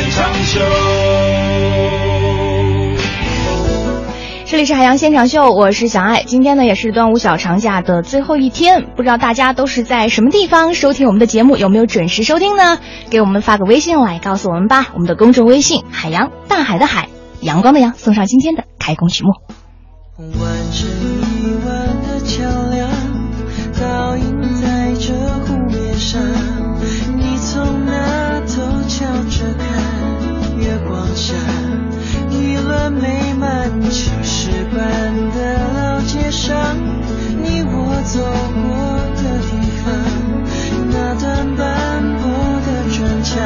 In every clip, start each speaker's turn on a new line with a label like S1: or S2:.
S1: 现场秀。
S2: 这里是海洋现场秀，我是小爱。今天呢也是端午小长假的最后一天，不知道大家都是在什么地方收听我们的节目，有没有准时收听呢？给我们发个微信来告诉我们吧。我们的公众微信“海洋大海的海，阳光的阳”，送上今天的开工曲目。
S3: 完成一万的桥梁，倒映在这湖面上。青石板的老街上，你我走过的地方，那段斑驳的砖墙，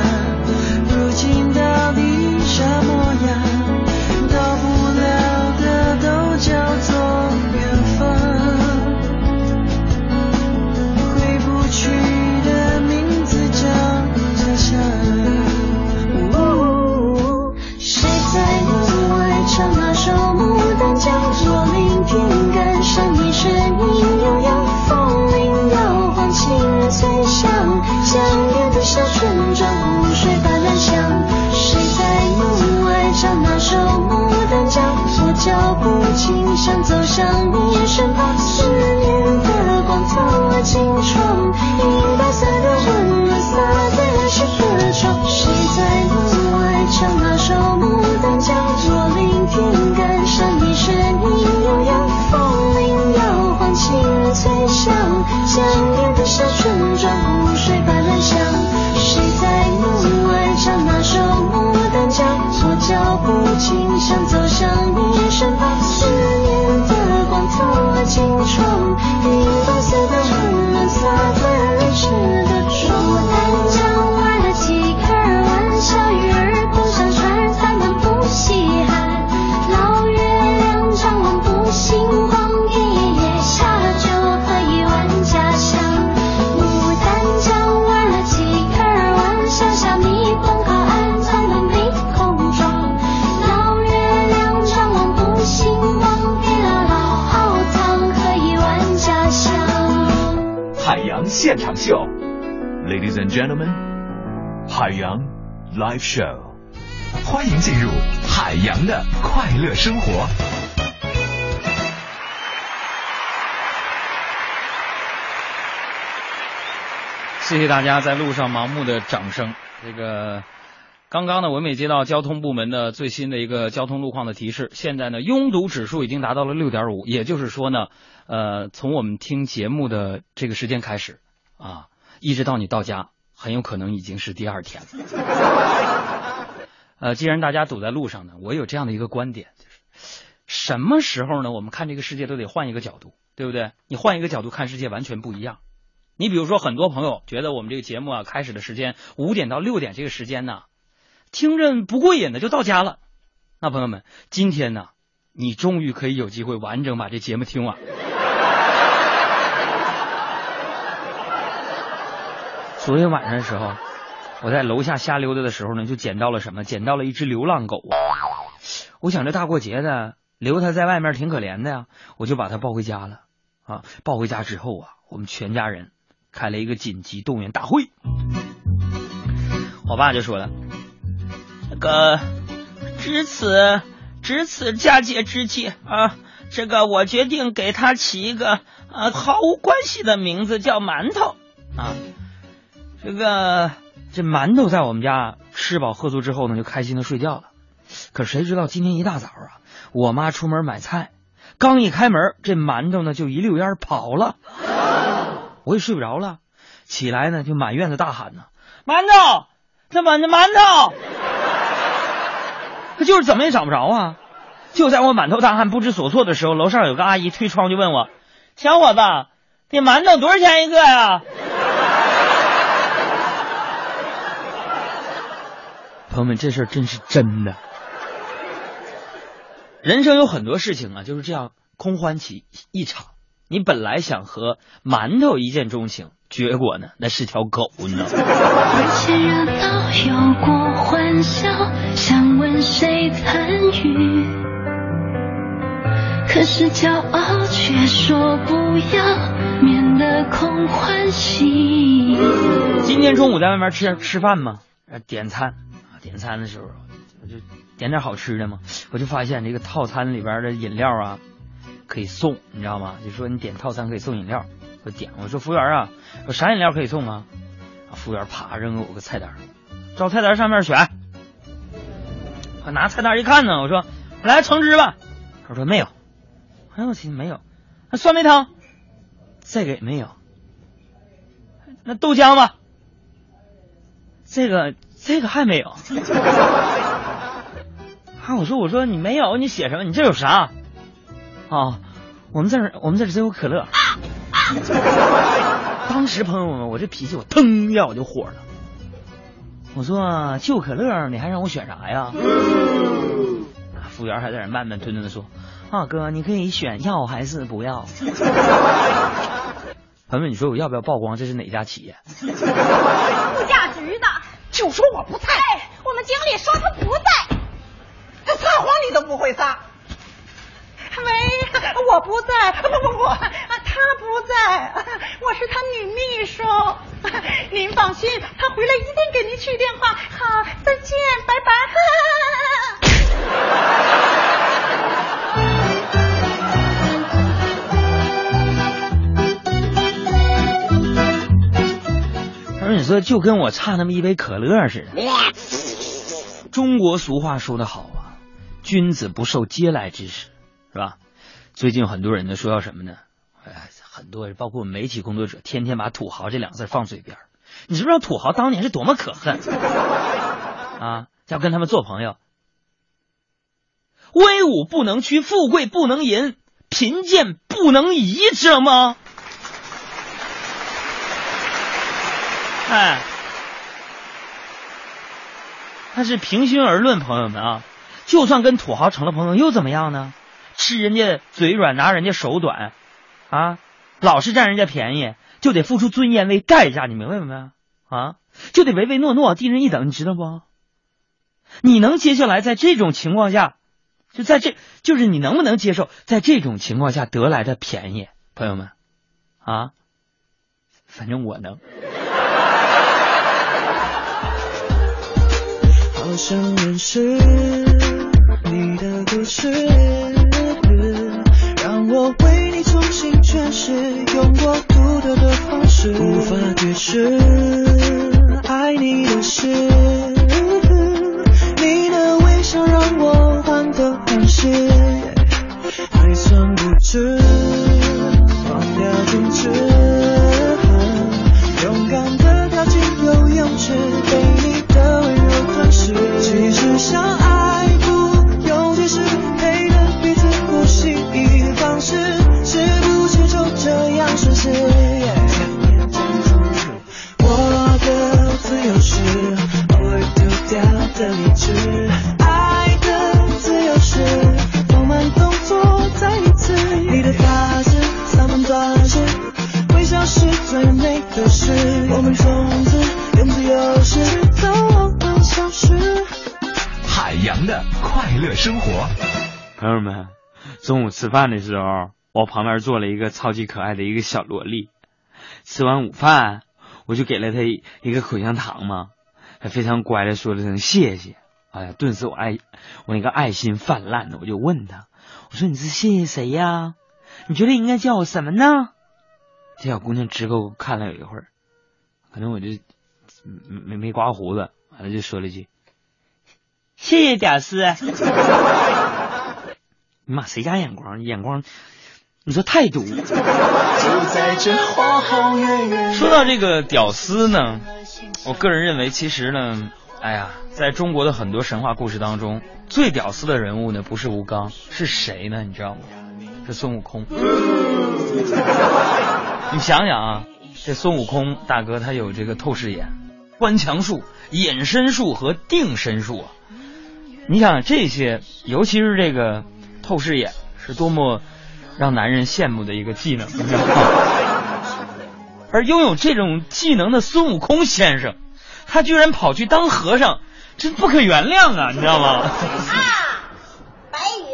S3: 脚步轻响，走向你身旁，
S4: gentlemen，海洋 Live Show，欢迎进入海洋的快乐生活。
S5: 谢谢大家在路上盲目的掌声。这个刚刚呢，我们也接到交通部门的最新的一个交通路况的提示，现在呢，拥堵指数已经达到了六点五，也就是说呢，呃，从我们听节目的这个时间开始啊，一直到你到家，很有可能已经是第二天了。呃，既然大家堵在路上呢，我有这样的一个观点，就是什么时候呢，我们看这个世界都得换一个角度，对不对？你换一个角度看世界，完全不一样。你比如说，很多朋友觉得我们这个节目啊，开始的时间五点到六点这个时间呢，听着不过瘾的就到家了。那朋友们，今天呢，你终于可以有机会完整把这节目听完。昨天晚上的时候，我在楼下瞎溜达的时候呢，就捡到了什么？捡到了一只流浪狗！我想这大过节的留它在外面挺可怜的呀，我就把它抱回家了。啊，抱回家之后啊，我们全家人开了一个紧急动员大会。我爸就说了：“那个，值此值此佳节之际啊，这个我决定给它起一个啊毫无关系的名字，叫馒头啊。这个这馒头在我们家吃饱喝足之后呢，就开心的睡觉了。可谁知道今天一大早啊，我妈出门买菜。”刚一开门，这馒头呢就一溜烟跑了，我也睡不着了，起来呢就满院子大喊呢：“馒头，这馒头馒头！”他就是怎么也找不着啊！就在我满头大汗不知所措的时候，楼上有个阿姨推窗就问我：“小伙子，这馒头多少钱一个呀？”朋友们，这事儿真是真的。人生有很多事情啊，就是这样空欢喜一场。你本来想和馒头一见钟情，结果呢，那是条狗呢。
S3: 有些热闹有过欢笑，想问谁参与？可是骄傲却说不要，免得空欢喜。
S5: 今天中午在外面吃吃饭吗？呃点餐，点餐的时候，我就点点好吃的嘛，我就发现这个套餐里边的饮料啊可以送，你知道吗？就说你点套餐可以送饮料，我点我说服务员啊，我啥饮料可以送啊？服务员啪扔给我个菜单，照菜单上面选。我拿菜单一看呢，我说来橙汁吧，他说没有。哎呦我去，没有。那酸梅汤，这个也没有。那豆浆吧，这个这个还没有。啊，我说我说你没有，你写什么？你这有啥？啊，我们这儿我们这儿只有可乐。当时朋友们，我这脾气我腾一下我就火了。我说就可乐，你还让我选啥呀？服务员还在那慢慢吞吞的说：“啊哥，你可以选要还是不要？” 朋友们，你说我要不要曝光？这是哪家企业？
S6: 物价局的，
S7: 就说我不在，
S6: 我们经理说他不在，
S7: 他撒谎你都不会撒。
S6: 喂，我不在，不不不，他不在，我是他女秘书。您放心，他回来一定给您去电话。好，再见，拜
S5: 拜。你说就跟我差那么一杯可乐似的。”中国俗话说得好啊，君子不受嗟来之食。是吧？最近很多人呢说要什么呢？哎，很多人包括媒体工作者，天天把土豪这两个字放嘴边你知不知道土豪当年是多么可恨 啊？要跟他们做朋友，威武不能屈，富贵不能淫，贫贱不能移，知道吗？哎，但是平心而论，朋友们啊，就算跟土豪成了朋友，又怎么样呢？吃人家嘴软，拿人家手短，啊，老是占人家便宜，就得付出尊严为代价，你明白没？啊，就得唯唯诺诺，低人一等，你知道不？你能接下来在这种情况下，就在这，就是你能不能接受在这种情况下得来的便宜，朋友们，啊，反正我能。
S8: 好想认识你的故事。让我为你重新诠释，用我独特的方式，无法解释爱你的事。你的微笑让我患得患失，还算不知，的
S4: 快乐生活。
S5: 朋友们，中午吃饭的时候，我旁边坐了一个超级可爱的一个小萝莉。吃完午饭，我就给了她一个口香糖嘛，她非常乖的说了声谢谢。哎呀，顿时我爱我那个爱心泛滥的，我就问她，我说你是谢谢谁呀？你觉得应该叫我什么呢？这小姑娘直勾勾看了有一会儿，可能我就没没没刮胡子，完了就说了一句。谢谢屌丝。你 妈谁家眼光？眼光，你说太毒。
S8: 就在这花好月圆。
S5: 说到这个屌丝呢，我个人认为，其实呢，哎呀，在中国的很多神话故事当中，最屌丝的人物呢，不是吴刚，是谁呢？你知道吗？是孙悟空。你想想啊，这孙悟空大哥他有这个透视眼、观墙术、隐身术和定身术啊。你想这些，尤其是这个透视眼，是多么让男人羡慕的一个技能，而拥有这种技能的孙悟空先生，他居然跑去当和尚，真不可原谅啊！你知道吗？
S9: 啊，白云，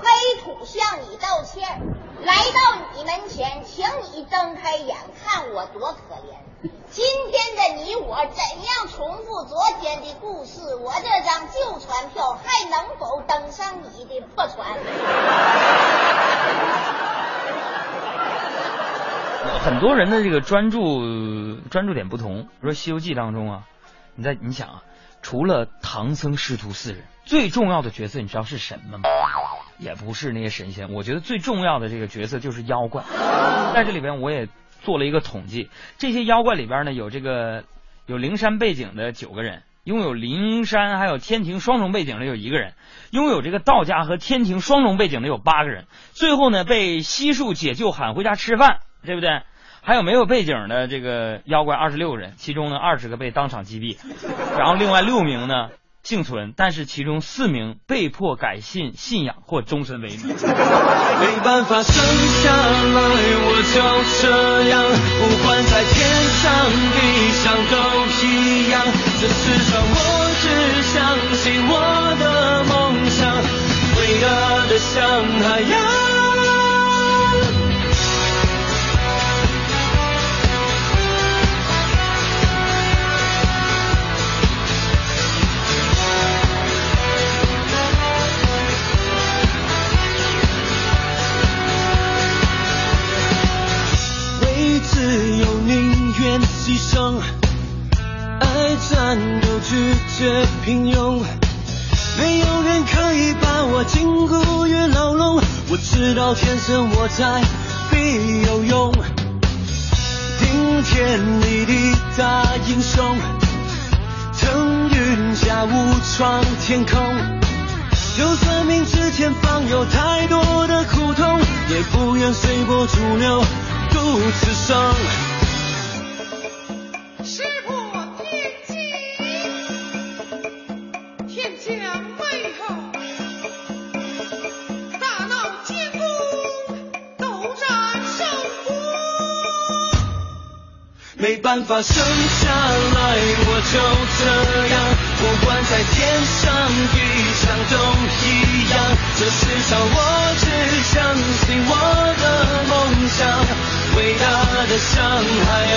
S9: 黑土向你道歉，来到你门前，请你睁开眼，看我多可怜。今天的你我怎样重复昨天的故事？
S5: 很多人的这个专注专注点不同。比如说《西游记》当中啊，你在你想啊，除了唐僧师徒四人，最重要的角色你知道是什么吗？也不是那些神仙，我觉得最重要的这个角色就是妖怪。在这里边我也做了一个统计，这些妖怪里边呢有这个有灵山背景的九个人，拥有灵山还有天庭双重背景的有一个人，拥有这个道家和天庭双重背景的有八个人，最后呢被悉数解救喊回家吃饭，对不对？还有没有背景的这个妖怪二十六人，其中呢二十个被当场击毙，然后另外六名呢幸存，但是其中四名被迫改信信仰或终身为奴。
S1: 没办法生下来，我就这样，不管在天上地上都一样。这世上我只相信我的梦想，伟大的像海洋。知道天生我在必有用。顶天立地大英雄，腾云驾雾闯天空。就算明知前方有太多的苦痛，也不愿随波逐流，独自生。办法生下来，我就这样，不管在天上地上都一样。这世上我只相信我的梦想，伟大的像海洋，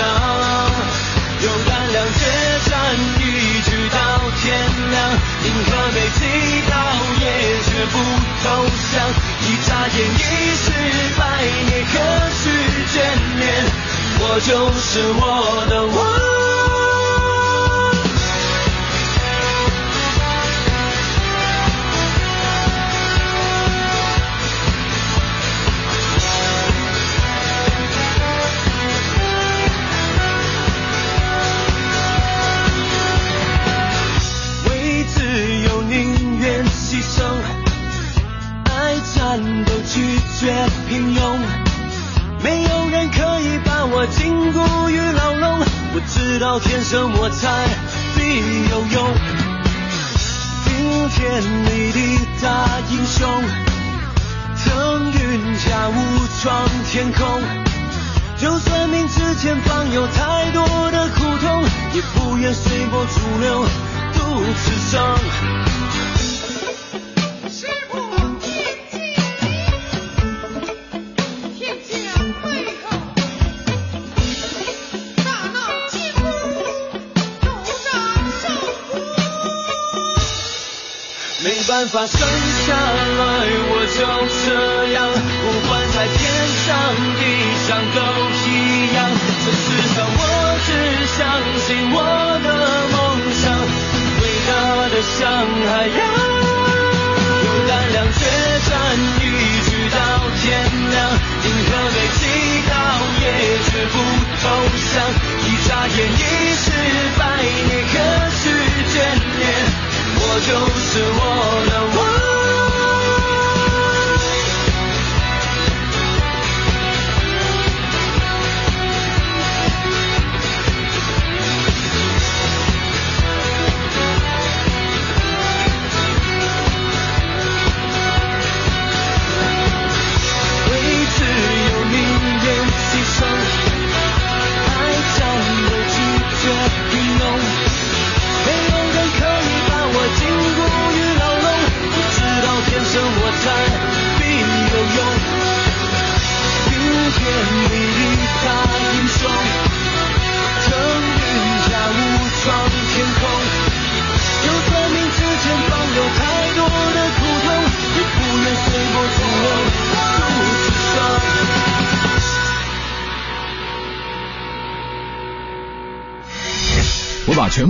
S1: 有胆量决战，一直到天亮，银河被击倒也绝不投降，一眨眼已是百年，何须眷恋？我就是我的我。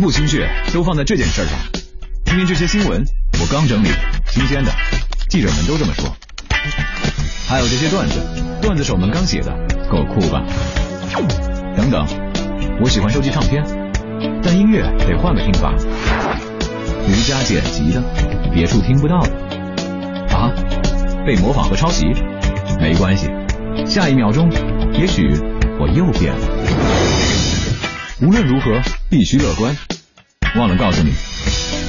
S4: 我把全部心血都放在这件事上，因为这些新闻我刚整理，新鲜的，记者们都这么说。还有这些段子，段子手们刚写的，够酷吧？等等，我喜欢收集唱片，但音乐得换个听法，独家剪辑的，别处听不到的。啊，被模仿和抄袭没关系，下一秒钟，也许我又变了。无论如何，必须乐观。忘了告诉你，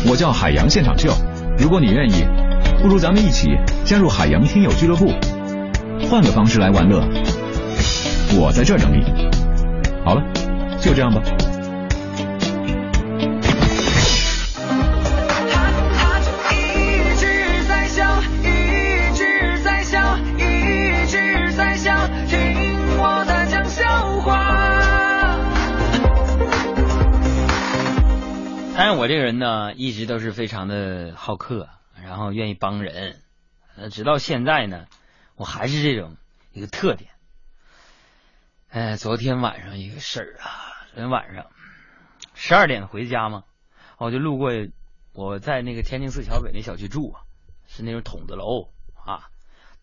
S4: 我叫海洋现场秀。如果你愿意，不如咱们一起加入海洋听友俱乐部，换个方式来玩乐。我在这等你。好了，就这样吧。
S1: 我
S5: 这个人呢，一直都是非常的好客，然后愿意帮人。呃，直到现在呢，我还是这种一个特点。哎，昨天晚上一个事儿啊，昨天晚上十二点回家嘛，我就路过我在那个天津四桥北那小区住啊，是那种筒子楼啊，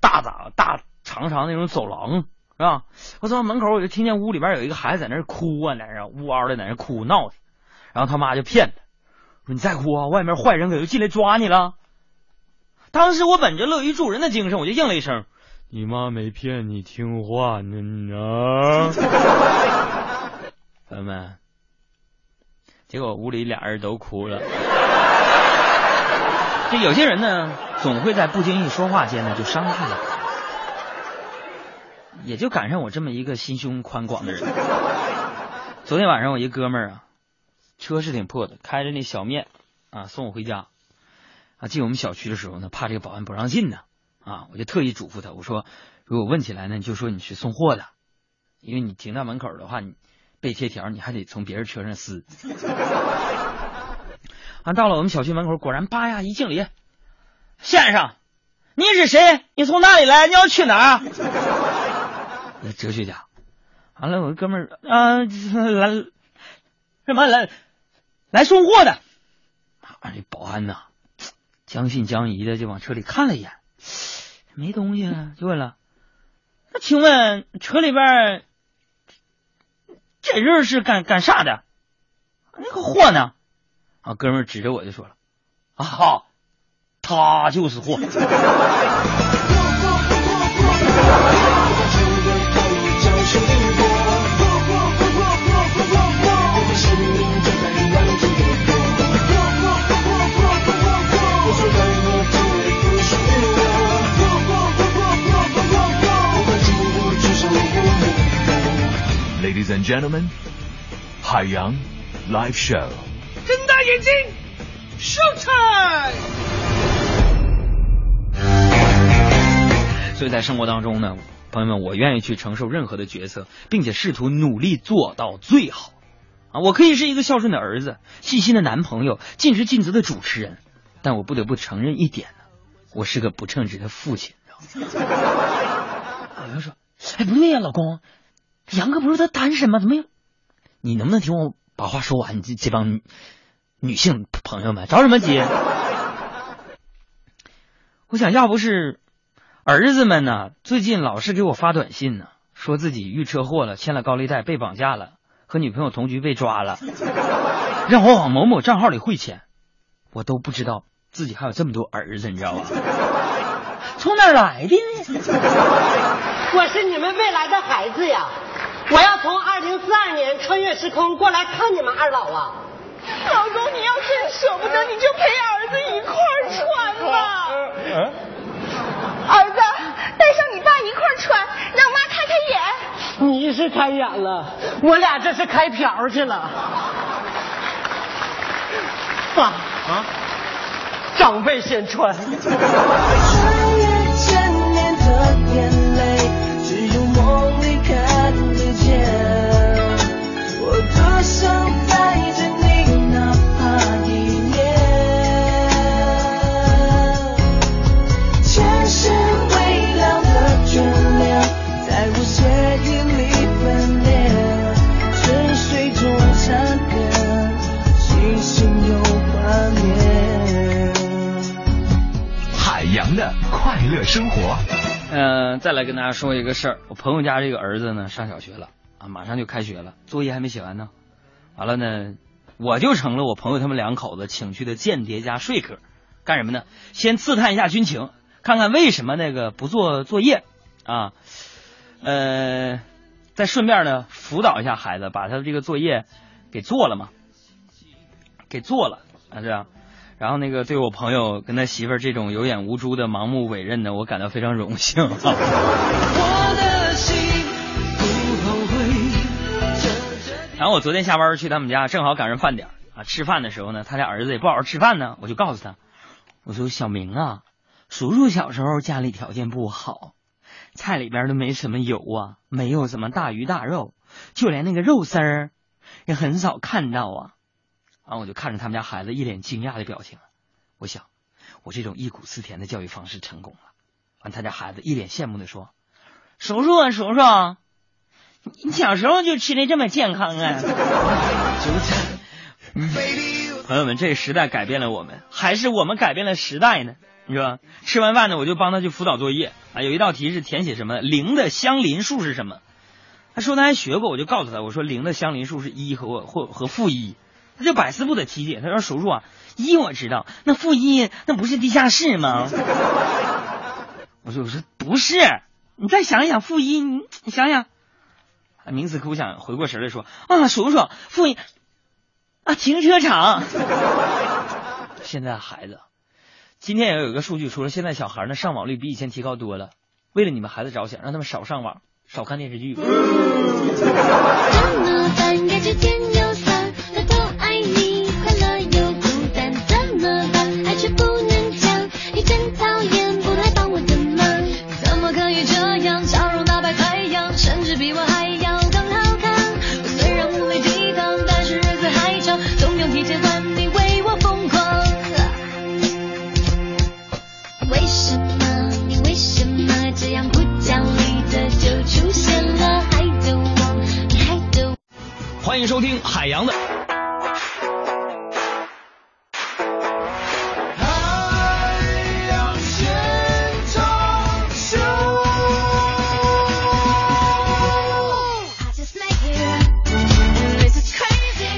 S5: 大大大长长那种走廊是吧？我走到门口，我就听见屋里边有一个孩子在那哭啊，在那呜嗷的在那哭闹的，然后他妈就骗他说：“你再哭啊，外面坏人可就进来抓你了。”当时我本着乐于助人的精神，我就应了一声：“你妈没骗你，听话呢啊！”朋友们，结果屋里俩人都哭了。这有些人呢，总会在不经意说话间呢，就伤害了。也就赶上我这么一个心胸宽广的人。昨天晚上我一哥们儿啊，车是挺破的，开着那小面啊送我回家。啊，进我们小区的时候呢，怕这个保安不让进呢，啊，我就特意嘱咐他，我说如果问起来呢，你就说你是送货的，因为你停在门口的话，你被贴条，你还得从别人车上撕。啊，到了我们小区门口，果然叭呀一敬礼，先生，你是谁？你从哪里来？你要去哪儿？哲学家。完了，我哥们儿啊，来什么来来送货的。啊，这保安呐。将信将疑的就往车里看了一眼，没东西啊，就问了：“那请问车里边这人是干干啥的？那个货呢？”啊，哥们指着我就说了：“啊，哈，他就是货。
S4: ”Ladies and gentlemen，海洋 Live Show。
S7: 睁大眼睛，show time！
S5: 所以在生活当中呢，朋友们，我愿意去承受任何的角色，并且试图努力做到最好。啊，我可以是一个孝顺的儿子、细心的男朋友、尽职尽责的主持人，但我不得不承认一点呢，我是个不称职的父亲。有人说：“哎，不对呀，老公，杨哥不是他单身吗？怎么又？你能不能听我把话说完？这这帮女女性朋友们着什么急？我想要不是儿子们呢，最近老是给我发短信呢，说自己遇车祸了，欠了高利贷，被绑架了，和女朋友同居被抓了，让我往某某账号里汇钱，我都不知道自己还有这么多儿子，你知道吧？从哪儿来的呢？
S10: 我是你们未来的孩子呀！我要从二零四二年穿越时空过来看你们二老啊！
S6: 老公，你要真舍不得，你就陪儿子一块儿穿吧。儿子，带上你爸一块儿穿，让妈开开眼。
S10: 你是开眼了，我俩这是开瓢去了。爸啊，长辈先穿。
S8: 穿越千年的
S4: 生活。
S5: 嗯、再来跟大家说一个事儿，我朋友家这个儿子呢上小学了啊，马上就开学了，作业还没写完呢。完了呢，我就成了我朋友他们两口子请去的间谍加说客，干什么呢？先刺探一下军情，看看为什么那个不做作业啊，呃，再顺便呢辅导一下孩子，把他的这个作业给做了嘛，给做了啊这样。然后那个对我朋友跟他媳妇儿这种有眼无珠的盲目委任呢，我感到非常荣幸。
S1: 我的心不后悔。
S5: 然后我昨天下班去他们家，正好赶上饭点啊，吃饭的时候呢，他家儿子也不好好吃饭呢，我就告诉他，我说小明啊，叔叔小时候家里条件不好，菜里边都没什么油啊，没有什么大鱼大肉，就连那个肉丝儿也很少看到啊。然后我就看着他们家孩子一脸惊讶的表情，我想，我这种忆苦思甜的教育方式成功了。完，他家孩子一脸羡慕的说：“叔叔啊，叔叔，你小时候就吃的这么健康啊！”朋友们，这个时代改变了我们，还是我们改变了时代呢？你说，吃完饭呢，我就帮他去辅导作业啊。有一道题是填写什么？零的相邻数是什么？他说他还学过，我就告诉他，我说零的相邻数是一和或和负一。他就百思不得其解，他说：“叔叔啊，一我知道，那负一那不是地下室吗？” 我说：“我说不是，你再想一想，负一，你你想想。”啊，冥思苦想，回过神来说：“啊，叔叔，负一啊，停车场。”现在孩子，今天也有一个数据说了，现在小孩呢上网率比以前提高多了。为了你们孩子着想，让他们少上网，少看电视剧。
S4: 欢迎收听海洋的。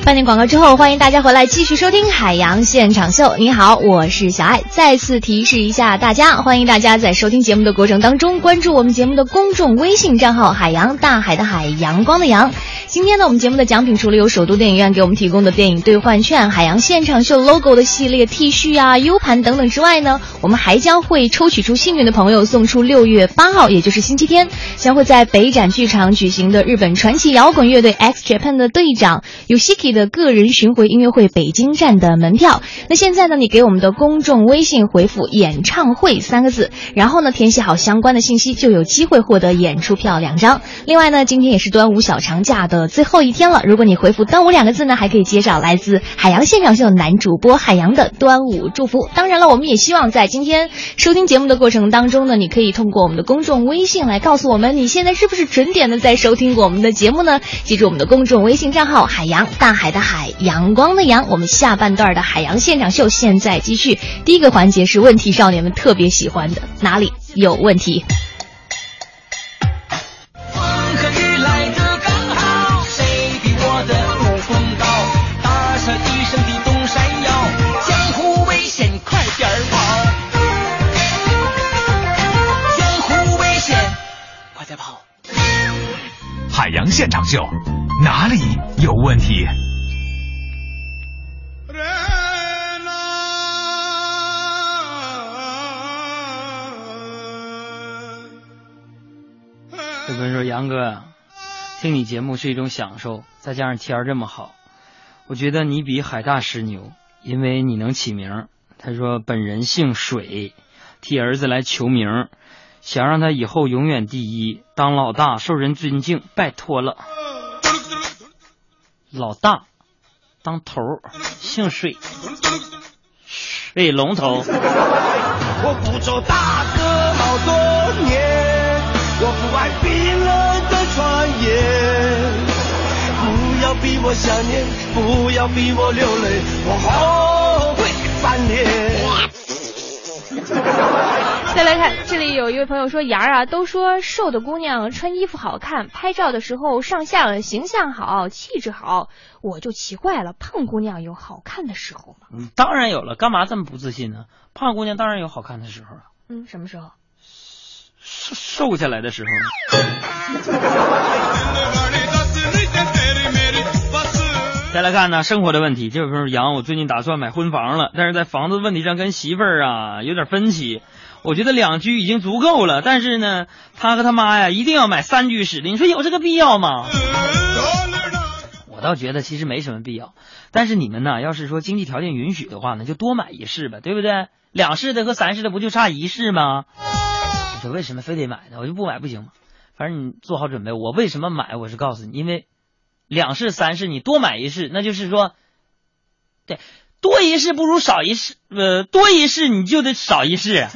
S2: 半点广告之后，欢迎大家回来继续收听《海洋现场秀》。你好，我是小爱。再次提示一下大家，欢迎大家在收听节目的过程当中，关注我们节目的公众微信账号“海洋大海的海阳光的阳”。今天呢，我们节目的奖品除了有首都电影院给我们提供的电影兑换券、海洋现场秀 logo 的系列 T 恤啊、U 盘等等之外呢，我们还将会抽取出幸运的朋友，送出六月八号，也就是星期天，将会在北展剧场举行的日本传奇摇滚乐队 X Japan 的队长 Yoshiki 的个人巡回音乐会北京站的门票。那现在呢，你给我们的公众微信回复“演唱会”三个字，然后呢填写好相关的信息，就有机会获得演出票两张。另外呢，今天也是端午小长假的最后一天了，如果你回复“端午”两个字呢，还可以接上来自海洋现场秀男主播海洋的端午祝福。当然了，我们也希望在今天收听节目的过程当中呢，你可以通过我们的公众微信来告诉我们你现在是不是准点的在收听我们的节目呢？记住我们的公众微信账号“海洋大海的海阳光的阳”。我们下半段的海洋现场秀现在继续，第一个环节是问题少年们特别喜欢的哪里有问题？
S4: 现场秀，哪里有问题？
S5: 有朋友说：“杨哥，听你节目是一种享受，再加上天儿这么好，我觉得你比海大师牛，因为你能起名。”他说：“本人姓水，替儿子来求名，想让他以后永远第一，当老大，受人尊敬，拜托了。”老大，当头儿，姓水，水龙头。
S1: 我不做大哥好多年，我不爱冰冷的传言。不要逼我想念，不要逼我流泪，我后悔翻脸。
S7: 再来看，这里有一位朋友说：“杨儿啊，都说瘦的姑娘穿衣服好看，拍照的时候上相形象好，气质好。我就奇怪了，胖姑娘有好看的时候吗？
S5: 嗯，当然有了，干嘛这么不自信呢？胖姑娘当然有好看的时候啊，
S7: 嗯，什么时候？
S5: 瘦瘦下来的时候。再来看呢，生活的问题。这位朋友杨，我最近打算买婚房了，但是在房子问题上跟媳妇儿啊有点分歧。我觉得两居已经足够了，但是呢，他和他妈呀一定要买三居室的。你说有这个必要吗？我倒觉得其实没什么必要，但是你们呢，要是说经济条件允许的话呢，就多买一室吧，对不对？两室的和三室的不就差一室吗？你说为什么非得买呢？我就不买不行吗？反正你做好准备，我为什么买？我是告诉你，因为两室三室你多买一室，那就是说，对，多一事不如少一事，呃，多一事你就得少一室啊。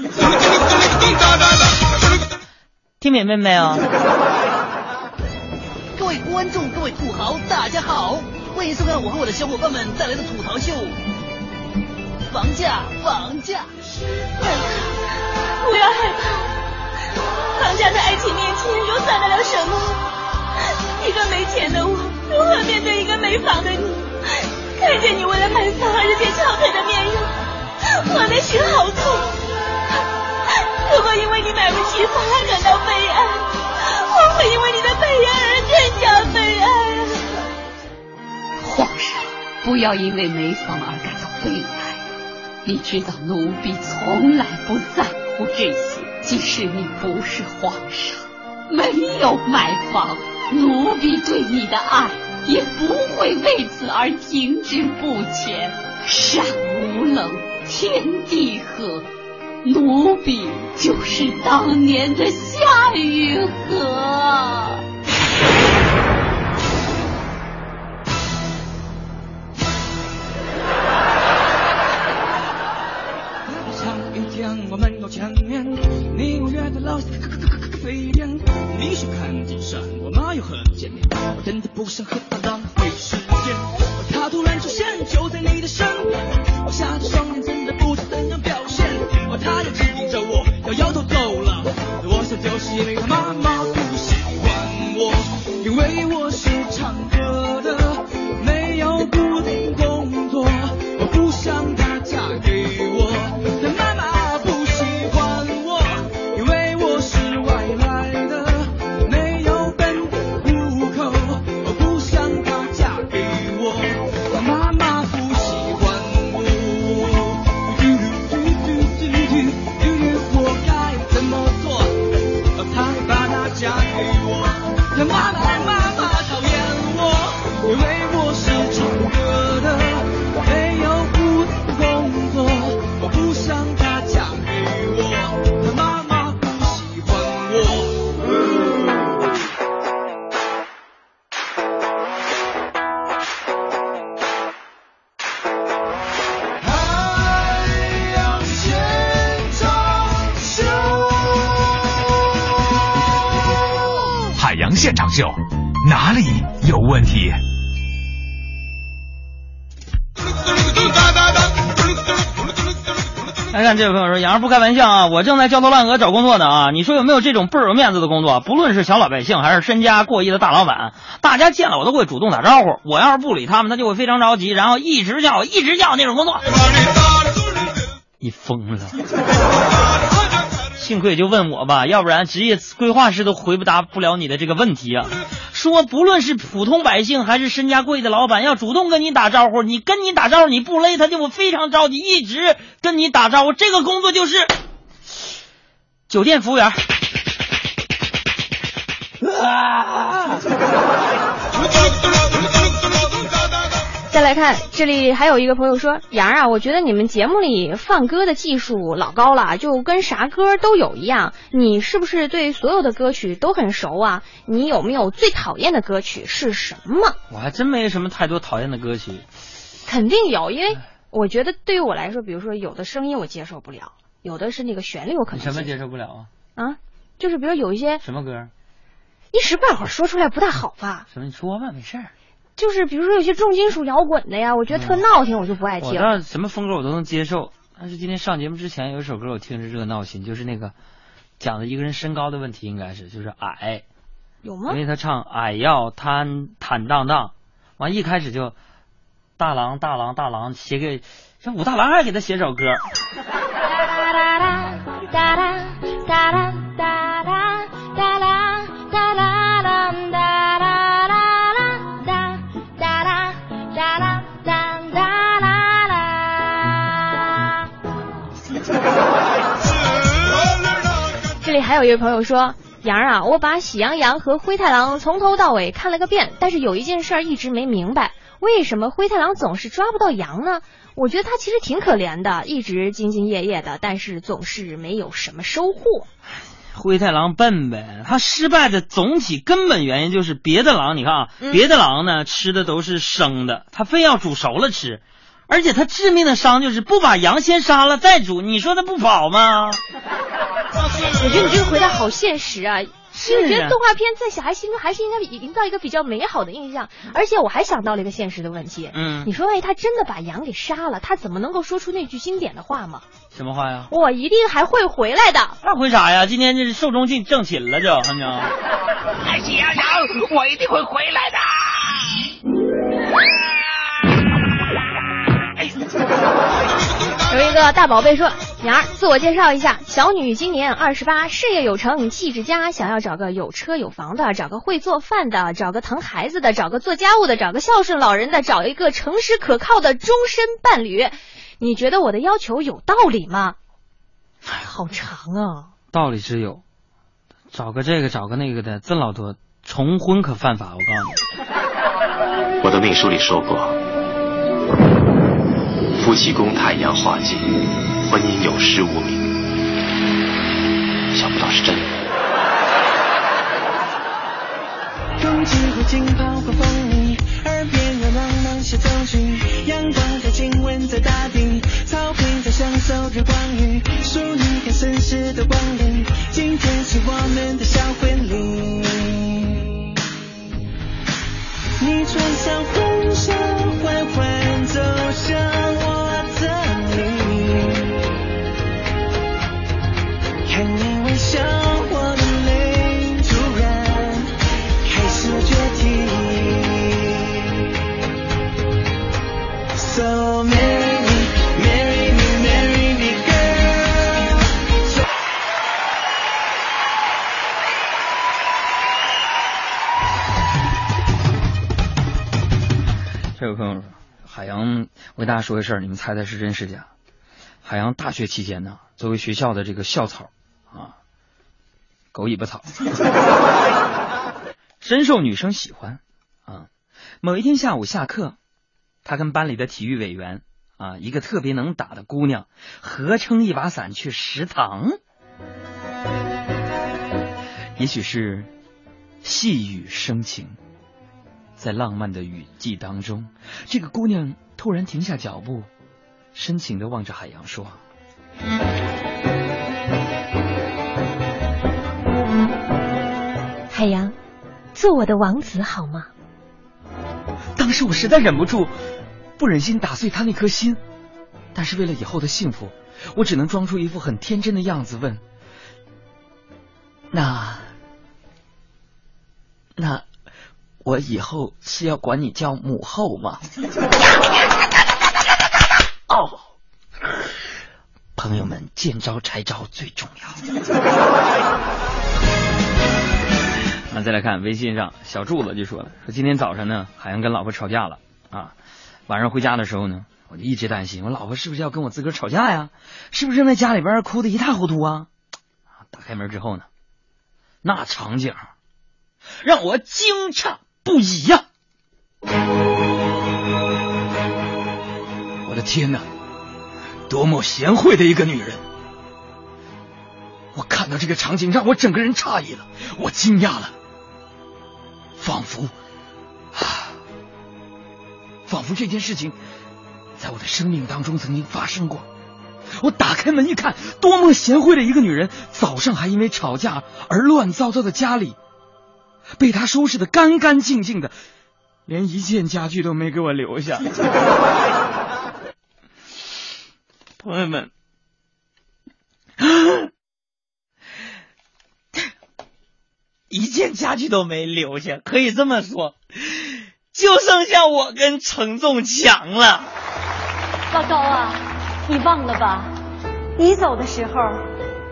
S5: 听明白没有？
S11: 各位观众，各位土豪，大家好，欢迎收看我和我的小伙伴们带来的吐槽秀。房价，房价，
S3: 不要害怕，房价在爱情面前又算得了什么？一个没钱的我，如何面对一个没房的你？看见你为了买房而日渐憔悴的面容，我的心好痛。如果因为你买不起房而感到悲哀，我会因为你的悲哀而更加悲哀。
S12: 皇上，不要因为没房而感到悲哀。你知道奴婢从来不在乎这些，即使你不是皇上，没有买房，奴婢对你的爱也不会为此而停滞不前。山无棱，天地合，奴婢就是当年的夏雨荷。
S13: 我们又见面，你我约的老飞边，你说看金山，我妈又和你见面，我真的不想和他浪
S5: 这位朋友说：“杨儿不开玩笑啊，我正在焦头烂额找工作呢啊！你说有没有这种倍儿有面子的工作？不论是小老百姓还是身家过亿的大老板，大家见了我都会主动打招呼。我要是不理他们，他就会非常着急，然后一直叫，一直叫那种工作。你疯了！幸亏就问我吧，要不然职业规划师都回答不了你的这个问题啊。说不论是普通百姓还是身家贵的老板，要主动跟你打招呼，你跟你打招呼你不勒他，就会非常着急，一直跟你打招呼。这个工作就是酒店服务员。啊
S7: 再来看，这里还有一个朋友说：“杨啊，我觉得你们节目里放歌的技术老高了，就跟啥歌都有一样。你是不是对所有的歌曲都很熟啊？你有没有最讨厌的歌曲是什么？
S5: 我还真没什么太多讨厌的歌曲。
S7: 肯定有，因为我觉得对于我来说，比如说有的声音我接受不了，有的是那个旋律我可能
S5: 什么
S7: 接
S5: 接受不了啊？
S7: 啊，就是比如有一些
S5: 什么歌？
S7: 一时半会儿说出来不大好吧？
S5: 什么？你说吧，没事儿。
S7: 就是比如说有些重金属摇滚的呀，我觉得特闹挺，我就不爱听。
S5: 我知道什么风格我都能接受，但是今天上节目之前有一首歌我听着热闹心，就是那个讲的一个人身高的问题，应该是就是矮，
S7: 有吗
S5: 因？为他唱矮要坦坦荡荡，完一开始就大郎大郎大郎写给这武大郎还给他写首歌，
S7: 还有一位朋友说。杨儿啊，我把《喜羊羊》和《灰太狼》从头到尾看了个遍，但是有一件事儿一直没明白，为什么灰太狼总是抓不到羊呢？我觉得他其实挺可怜的，一直兢兢业业的，但是总是没有什么收获。
S5: 灰太狼笨呗，他失败的总体根本原因就是别的狼，你看啊，
S7: 嗯
S5: 别的狼呢吃的都是生的，他非要煮熟了吃，而且他致命的伤就是不把羊先杀了再煮，你说他不跑吗？
S7: 我觉得你这个回答好现实啊！
S5: 是
S7: 因为我觉得
S5: 啊
S7: 动画片在小孩心中还是应该营造一个比较美好的印象，而且我还想到了一个现实的问题。
S5: 嗯
S7: 你说万一他真的把羊给杀了，他怎么能够说出那句经典的话吗？
S5: 什么话呀？
S7: 我一定还会回来的。
S5: 那回啥呀？今天这是寿终正正寝了就，看见吗？
S11: 哎，喜羊羊，我一定会回来的。
S7: 有一个大宝贝说：“娘儿，自我介绍一下，小女今年二十八，事业有成，气质佳，想要找个有车有房的，找个会做饭的，找个疼孩子的，找个做家务的，找个孝顺老人的，找一个诚实可靠的终身伴侣。你觉得我的要求有道理吗？”哎好长啊！
S5: 道理之有，找个这个找个那个的，这老多，重婚可犯法，我告诉你。
S14: 我的命书里说过，夫妻宫太阳化忌，婚姻有失无名。想不到是真的。
S8: 冬季会浸泡过风里，耳边有朗朗协奏曲，阳光在亲吻在大地，草坪在享受着光
S5: 晕，大家说个事儿，你们猜猜是真是假？海洋大学期间呢，作为学校的这个校草啊，狗尾巴草，深受女生喜欢啊。某一天下午下课，他跟班里的体育委员啊，一个特别能打的姑娘，合撑一把伞去食堂。也许是细雨生情。在浪漫的雨季当中，这个姑娘突然停下脚步，深情的望着海洋说：“
S7: 海洋，做我的王子好吗？
S5: 当时我实在忍不住，不忍心打碎他那颗心，但是为了以后的幸福，我只能装出一副很天真的样子问：那那我以后是要管你叫母后吗？哦，朋友们，见招拆招最重要。那再来看微信上，小柱子就说了，说今天早上呢，海洋跟老婆吵架了啊，晚上回家的时候呢，我就一直担心，我老婆是不是要跟我自个儿吵架呀？是不是在家里边哭的一塌糊涂啊？打开门之后呢，那场景让我惊诧不已呀、我的天哪，多么贤惠的一个女人！我看到这个场景，让我整个人诧异了，我惊讶了，仿佛，啊，仿佛这件事情在我的生命当中曾经发生过。我打开门一看，多么贤惠的一个女人！早上还因为吵架而乱糟糟的家里，被她收拾的干干净净的，连一件家具都没给我留下。朋友们，一件家具都没留下，可以这么说，就剩下我跟承重墙了。
S15: 老高啊，你忘了吧？你走的时候，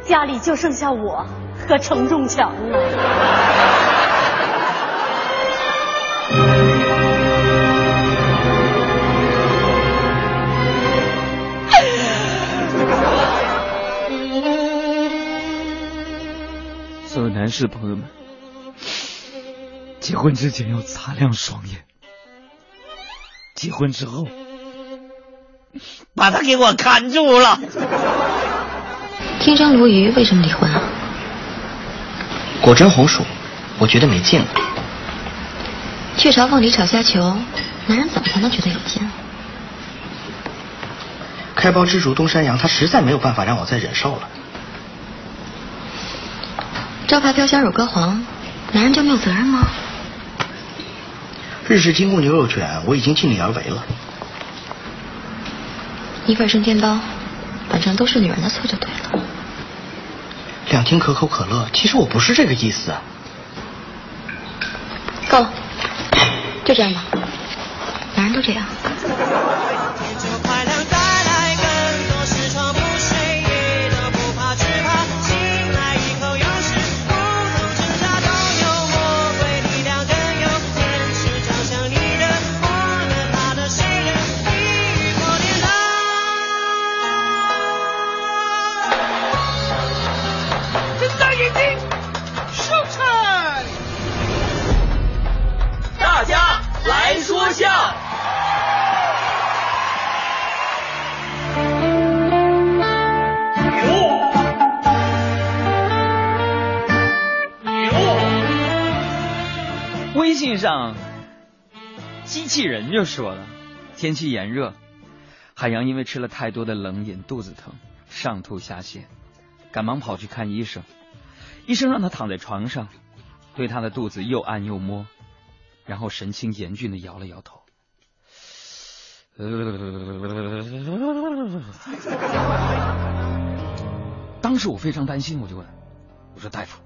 S15: 家里就剩下我和承重墙了。
S5: 男士朋友们，结婚之前要擦亮双眼，结婚之后把他给我看住了。
S16: 天山鲈鱼为什么离婚啊？
S17: 果真红薯，我觉得没劲了。
S16: 雀巢凤梨炒虾球，男人怎么才能觉得有劲？
S17: 开包知足东山羊，他实在没有办法让我再忍受了。
S16: 招牌飘香乳鸽黄，男人就没有责任吗？
S17: 日式金宫牛肉卷，我已经尽力而为了。
S16: 一份生煎包，反正都是女人的错就对了。
S17: 两听可口可乐，其实我不是这个意思。
S16: 够了，就这样吧，男人都这样。
S5: 就说了，天气炎热，海洋因为吃了太多的冷饮，肚子疼，上吐下泻，赶忙跑去看医生。医生让他躺在床上，对他的肚子又按又摸，然后神情严峻的摇了摇头。当时我非常担心，我就问，我说大夫，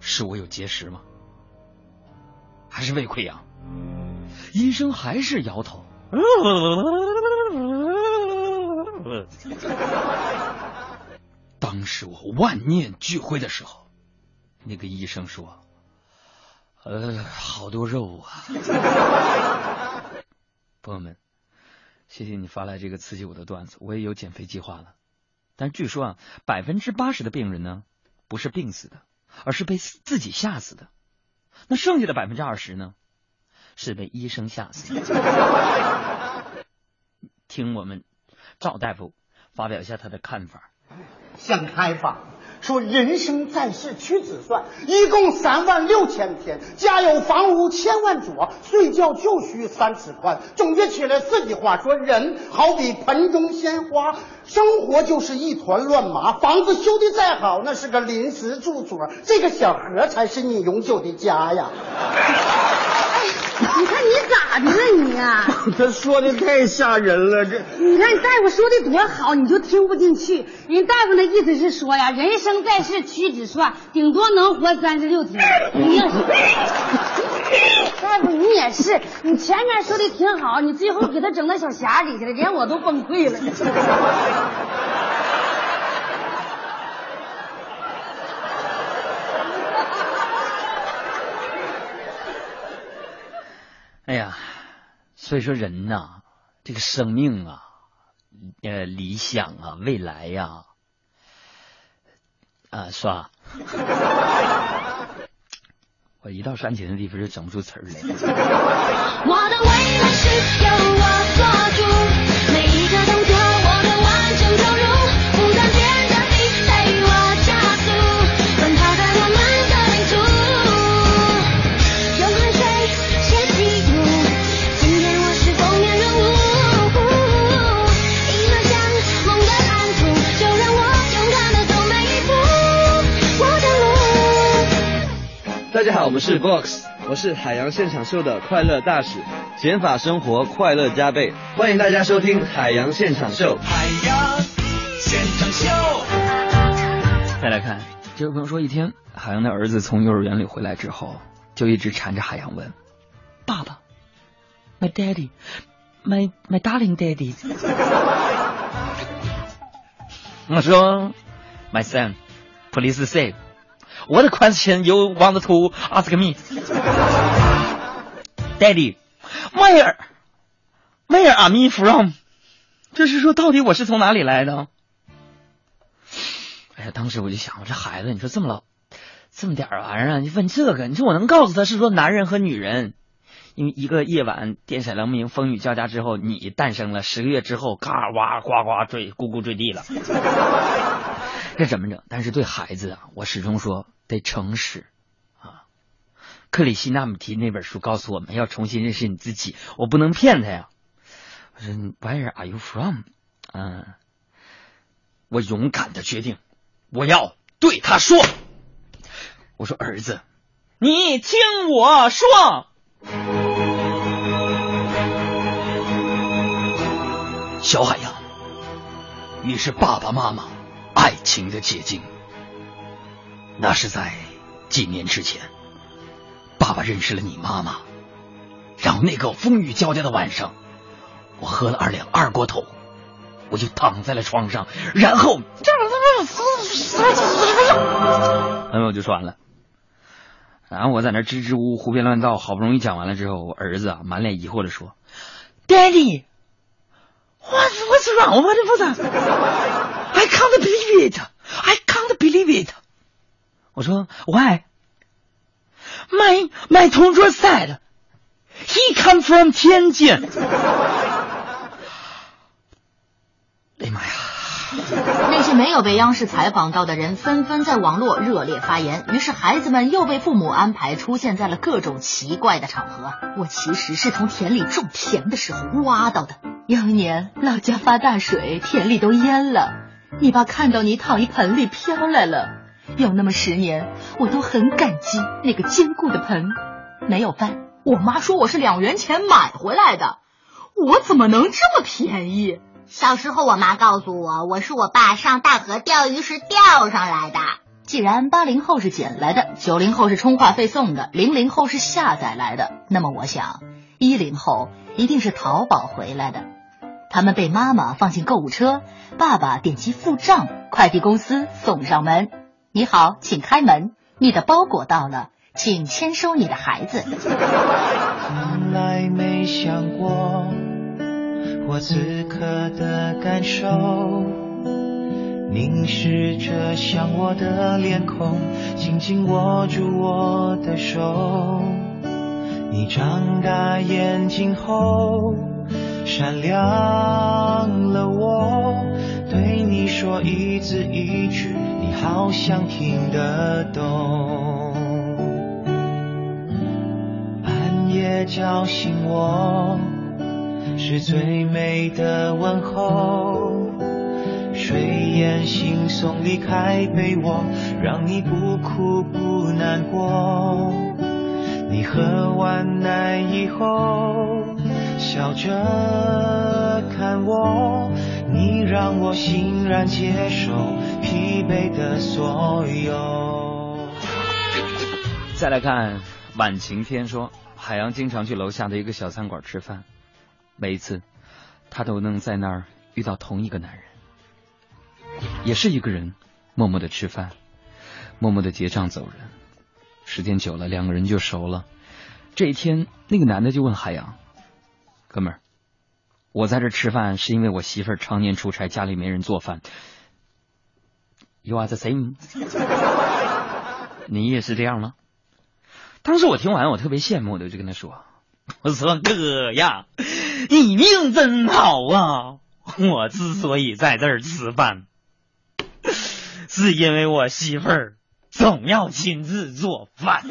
S5: 是我有结石吗？还是胃溃疡？医生还是摇头。当时我万念俱灰的时候，那个医生说：“呃，好多肉啊。”朋友们，谢谢你发来这个刺激我的段子，我也有减肥计划了。但据说啊，百分之八十的病人呢，不是病死的，而是被自己吓死的。那剩下的百分之二十呢，是被医生吓死。听我们赵大夫发表一下他的看法。
S18: 想开吧，说人生在世屈指算，一共三万六千天，家有房屋千万座，睡觉就需三尺宽。总结起来四句话，说人好比盆中鲜花，生活就是一团乱麻。房子修的再好，那是个临时住所，这个小盒才是你永久的家呀。
S19: 咋的了你呀、
S18: 他说的太吓人了，这
S19: 你看大夫说的多好，你就听不进去。人大夫那意思是说呀，人生在世屈指算，顶多能活三十六天。你要是大夫，你也是，你前面说的挺好，你最后给他整到小匣里去了，连我都崩溃了。
S5: 哎呀，所以说人呐，这个生命啊，呃，理想啊，未来呀、啊，是吧。我一到煽情的地方就整不出词儿来。
S3: 我的未来是由我做主，
S20: 我们是 Box，我是海洋现场秀的快乐大使，减法生活快乐加倍，欢迎大家收听海洋现场秀。
S21: 海洋现场秀。
S5: 再来看，这位朋友说，一天海洋的儿子从幼儿园里回来之后，就一直缠着海洋问：“爸爸，my daddy，my my darling daddy。”我说：“My son, please say what question you want to ask me, Daddy? Where, where are me from？” 就是说，到底我是从哪里来的？哎呀，当时我就想，我这孩子，你说这么老，这么点儿玩意儿，你问这个，你说我能告诉他是说男人和女人？因为一个夜晚电闪雷鸣、风雨交加之后，你诞生了。十个月之后，嘎哇呱呱坠，咕咕坠地了。这怎么整？但是对孩子啊，我始终说得诚实啊。克里希那穆提那本书告诉我们要重新认识你自己，我不能骗他呀。我说 Where are you from？嗯，我勇敢的决定，我要对他说，我说儿子，你听我说。小海洋，你是爸爸妈妈爱情的结晶。那是在几年之前，爸爸认识了你妈妈，然后那个风雨交加的晚上，我喝了二两二锅头，我就躺在了床上，然后，然后我就说完了。然后我在那支支吾吾、胡编乱造，好不容易讲完了之后，我儿子啊满脸疑惑的说：“Daddy。” What's what's wrong? What was I can't believe it. I can't believe it. 我说 Why? My my 同桌 said he come from 天津。哎呀妈呀！
S22: 那些没有被央视采访到的人，纷纷在网络热烈发言。于是，孩子们又被父母安排出现在了各种奇怪的场合。我其实是从田里种田的时候挖到的。有一年，老家发大水，田里都淹了，你爸看到你躺一盆里飘来了。有那么十年，我都很感激那个坚固的盆。没有饭，我妈说我是两元钱买回来的，我怎么能这么便宜？
S23: 小时候，我妈告诉我，我是我爸上大河钓鱼时钓上来的。
S22: 既然八零后是捡来的，九零后是充话费送的，零零后是下载来的，那么我想，一零后一定是淘宝回来的。他们被妈妈放进购物车，爸爸点击付账，快递公司送上门。你好，请开门，你的包裹到了，请签收你的孩子。
S21: 从来没想过。我此刻的感受，凝视着像我的脸孔，紧紧握住我的手。你张大眼睛后，闪亮了我。对你说一字一句，你好像听得懂。半夜叫醒我。是最美的问候，睡眼惺忪离开被窝，让你不哭不难过。你喝完奶以后，笑着看我，你让我欣然接受疲惫的所有。
S5: 再来看晚晴天说，海洋经常去楼下的一个小餐馆吃饭。每一次，他都能在那儿遇到同一个男人，也是一个人，默默的吃饭，默默的结账走人。时间久了，两个人就熟了。这一天，那个男的就问海洋：“哥们儿，我在这吃饭是因为我媳妇儿常年出差，家里没人做饭。You are the same？你也是这样吗？”当时我听完，我特别羡慕的，就跟他说：“我说哥呀。”你命真好啊！我之所以在这儿吃饭，是因为我媳妇儿总要亲自做饭。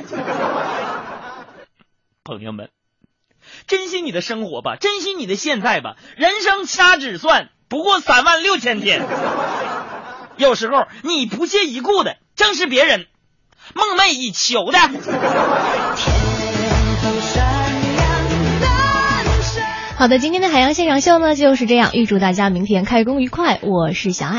S5: 朋友们，珍惜你的生活吧，珍惜你的现在吧。人生掐指算不过三万六千天，有时候你不屑一顾的正是别人梦寐以求的。
S2: 好的，今天的海洋现场秀呢就是这样，预祝大家明天开工愉快，我是小爱。